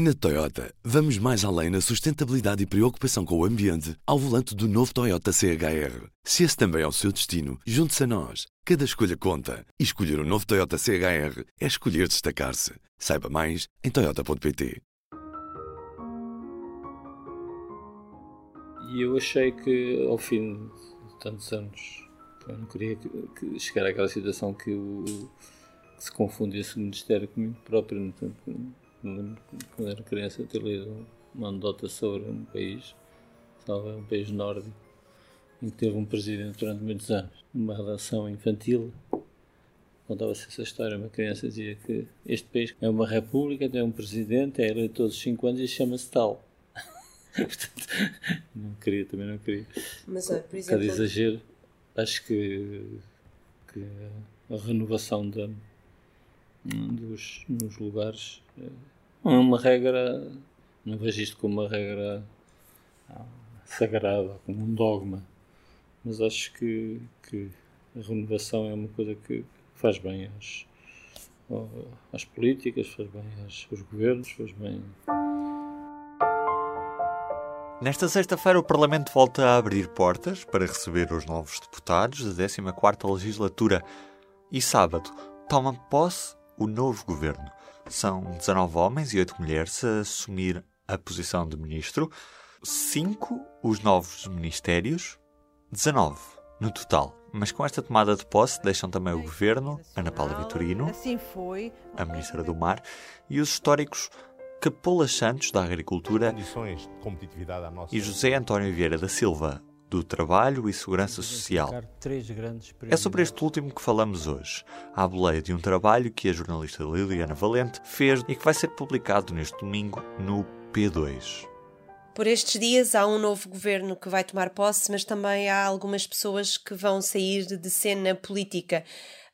Na Toyota, vamos mais além na sustentabilidade e preocupação com o ambiente ao volante do novo Toyota CHR. Se esse também é o seu destino, junte-se a nós. Cada escolha conta. E escolher o um novo Toyota CHR é escolher destacar-se. Saiba mais em Toyota.pt. E eu achei que, ao fim de tantos anos, eu não queria que, que chegar àquela situação que, o, que se confundisse o Ministério comigo próprio. Portanto, quando era criança, ter lido uma anedota sobre um país, talvez um país nórdico, em que teve um presidente durante muitos anos. Uma relação infantil. Contava-se essa história. Uma criança dizia que este país é uma república, tem um presidente, é eleito todos os 5 anos e chama-se tal. Portanto, não queria, também não queria. Mas, olha, por exemplo. Cada exagero, acho que, que a renovação da, dos, nos lugares não é uma regra, não vejo isto como uma regra ah, sagrada, como um dogma, mas acho que, que a renovação é uma coisa que faz bem às, às políticas, faz bem aos, aos governos, faz bem. Nesta sexta-feira, o Parlamento volta a abrir portas para receber os novos deputados da 14ª Legislatura e sábado toma posse o novo governo. São 19 homens e 8 mulheres a assumir a posição de ministro, 5 os novos ministérios, 19 no total. Mas com esta tomada de posse deixam também o governo, Ana Paula Vitorino, assim foi. a ministra do Mar, e os históricos Capola Santos, da Agricultura, e José António Vieira da Silva, do Trabalho e Segurança Social. É sobre este último que falamos hoje, à boleia de um trabalho que a jornalista Liliana Valente fez e que vai ser publicado neste domingo no P2. Por estes dias há um novo governo que vai tomar posse, mas também há algumas pessoas que vão sair de cena política.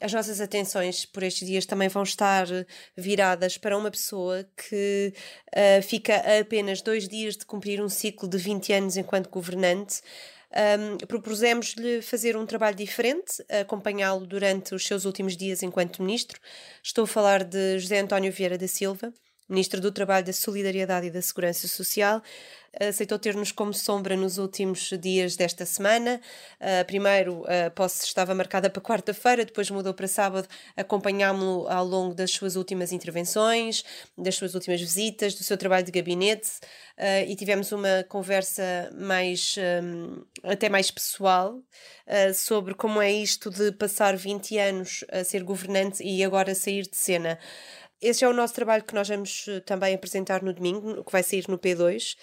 As nossas atenções por estes dias também vão estar viradas para uma pessoa que uh, fica a apenas dois dias de cumprir um ciclo de 20 anos enquanto governante. Um, Propusemos-lhe fazer um trabalho diferente, acompanhá-lo durante os seus últimos dias enquanto ministro. Estou a falar de José António Vieira da Silva, ministro do Trabalho, da Solidariedade e da Segurança Social, aceitou ter-nos como sombra nos últimos dias desta semana. Uh, primeiro, a posse estava marcada para quarta-feira, depois mudou para sábado. Acompanhámo-lo ao longo das suas últimas intervenções, das suas últimas visitas, do seu trabalho de gabinete uh, e tivemos uma conversa mais, um, até mais pessoal uh, sobre como é isto de passar 20 anos a ser governante e agora sair de cena. Esse é o nosso trabalho que nós vamos eh, também apresentar no domingo, que vai sair no P2.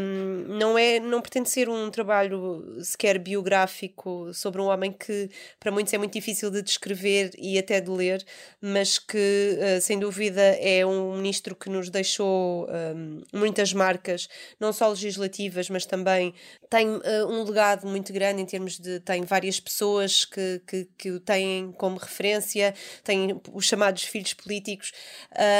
Um, não, é, não pretende ser um trabalho sequer biográfico sobre um homem que para muitos é muito difícil de descrever e até de ler, mas que uh, sem dúvida é um ministro que nos deixou um, muitas marcas, não só legislativas, mas também tem uh, um legado muito grande em termos de. tem várias pessoas que, que, que o têm como referência, tem os chamados filhos políticos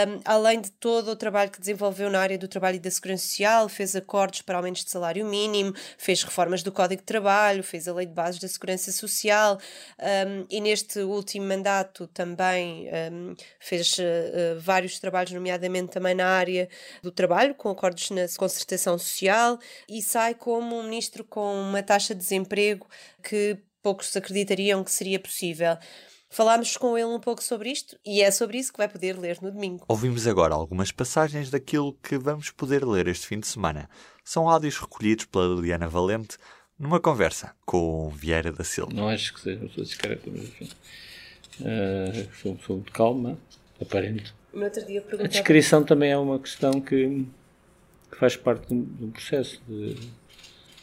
um, além de todo o trabalho que desenvolveu na área do trabalho e da segurança social, fez acordos para aumentos de salário mínimo, fez reformas do Código de Trabalho, fez a Lei de Bases da Segurança Social um, e neste último mandato também um, fez uh, vários trabalhos, nomeadamente também na área do trabalho, com acordos na concertação social e sai como um ministro com uma taxa de desemprego que poucos acreditariam que seria possível. Falámos com ele um pouco sobre isto e é sobre isso que vai poder ler no domingo. Ouvimos agora algumas passagens daquilo que vamos poder ler este fim de semana. São áudios recolhidos pela Liliana Valente numa conversa com Vieira da Silva. Não acho que seja uma pessoa discreta, mas enfim. Uh, sou pessoa de calma, aparente. No outro dia A descrição também é uma questão que, que faz parte de um processo. De,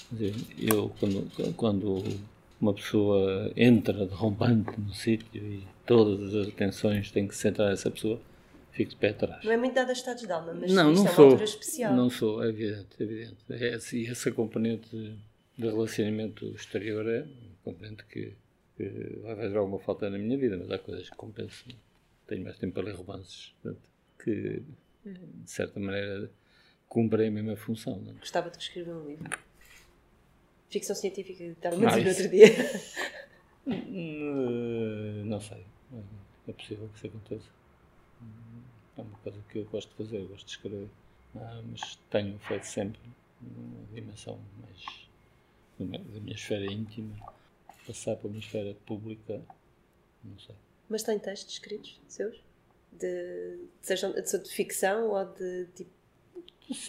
de, eu, quando, quando uma pessoa entra derrompante no sítio e todas as atenções têm que se centrar nessa pessoa, fico de pé atrás. Não é muito dado a estados de alma, mas não, não é sou, uma altura especial. Não sou, é evidente, é evidente. É, e essa componente de relacionamento exterior é componente que, que vai fazer alguma falta na minha vida, mas há coisas que compensam. Tenho mais tempo para ler romances, portanto, que de certa maneira cumprem a mesma função. Não? é? Gostava de escrever um livro. Ficção científica, estava-me a dizer no outro dia. Hum, Não sei. É possível que isso aconteça. É uma coisa que eu gosto de fazer, eu gosto de escrever. uh, mas tenho feito sempre uma dimensão mais da minha esfera íntima, passar para uma esfera pública, não sei. Mas tem textos escritos seus? De, sejam de, de ficção ou de tipo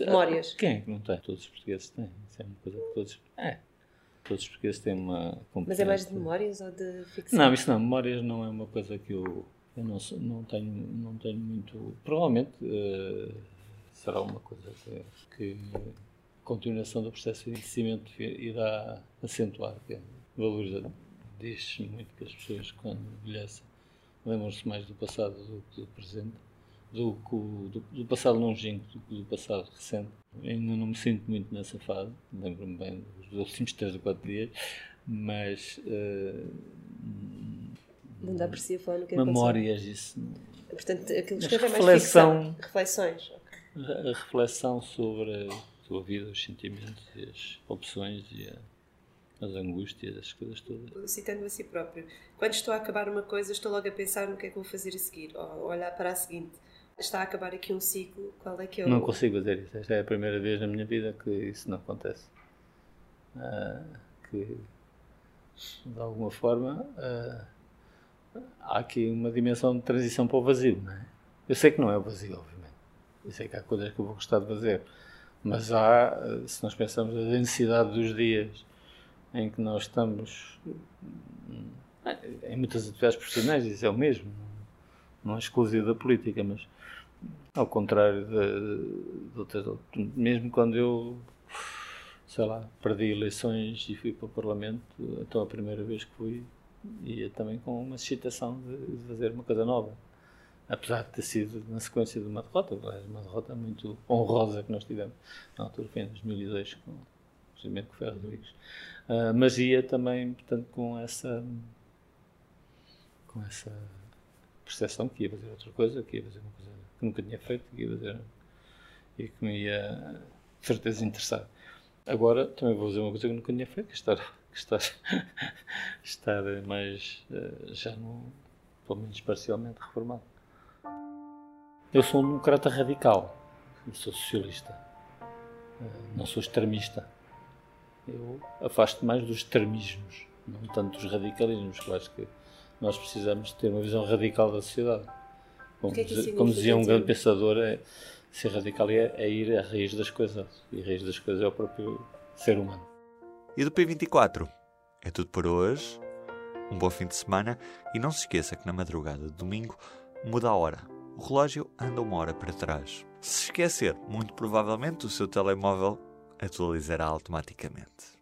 memórias? Quem é que não tem? Todos os portugueses têm. Isso é uma coisa que todos. É. Todos os portugueses têm uma Mas é mais de memórias ou de ficção? Não, isso não. Memórias não é uma coisa que eu. Eu não, não, tenho, não tenho muito. Provavelmente uh, será uma coisa que, que a continuação do processo de envelhecimento irá acentuar. Que é, valoriza, diz muito que as pessoas, quando envelhecem, lembram-se mais do passado do que do presente do, do, do passado longínquo do que do passado recente. Ainda não me sinto muito nessa fase, lembro-me bem dos últimos 3 ou 4 dias, mas. Uh, não dá para si a falar no que Memórias, isso. Portanto, aquilo que escreve é mais ficção. Reflexões. Okay. A reflexão sobre a tua vida, os sentimentos e as opções e a, as angústias, as coisas todas. Citando a si próprio. Quando estou a acabar uma coisa, estou logo a pensar no que é que vou fazer a seguir, ou olhar para a seguinte está a acabar aqui um ciclo, qual é que é o... Não consigo fazer isso. Esta é a primeira vez na minha vida que isso não acontece. Uh, que, de alguma forma, uh, há aqui uma dimensão de transição para o vazio, não é? Eu sei que não é o vazio, obviamente. Eu sei que há coisas que eu vou gostar de fazer. Mas há, se nós pensamos na densidade dos dias em que nós estamos em muitas atividades profissionais, isso é o mesmo, não é exclusivo da política, mas ao contrário de, de outras. Mesmo quando eu, sei lá, perdi eleições e fui para o Parlamento, então a primeira vez que fui, ia também com uma excitação de, fazer uma coisa nova. Apesar de ter sido na sequência de uma derrota, uma derrota muito honrosa que nós tivemos na altura, em 2002, com, precisamente com o Ferro Rodrigues. Uh, mas ia também, portanto, com essa. com essa percepção que ia fazer outra coisa, que ia fazer uma coisa que nunca tinha feito que ia fazer, e que me ia, de certeza, interessar. Agora também vou fazer uma coisa que nunca tinha feito, que é estar, que estar, estar mais, eh, já no, pelo menos parcialmente reformado. Eu sou um democrata radical, eu sou socialista, eh, não sou extremista. Eu afasto mais dos extremismos, não tanto dos radicalismos, que eu acho que nós precisamos ter uma visão radical da sociedade. Como, que é que como dizia um grande pensador, é, ser radical é, é, ir à raiz das coisas. E a raiz das coisas é o próprio ser humano. E do P24? É tudo por hoje. Um bom fim de semana. E não se esqueça que na madrugada de domingo muda a hora. O relógio anda uma hora para trás. Se esquecer, muito provavelmente o seu telemóvel atualizará automaticamente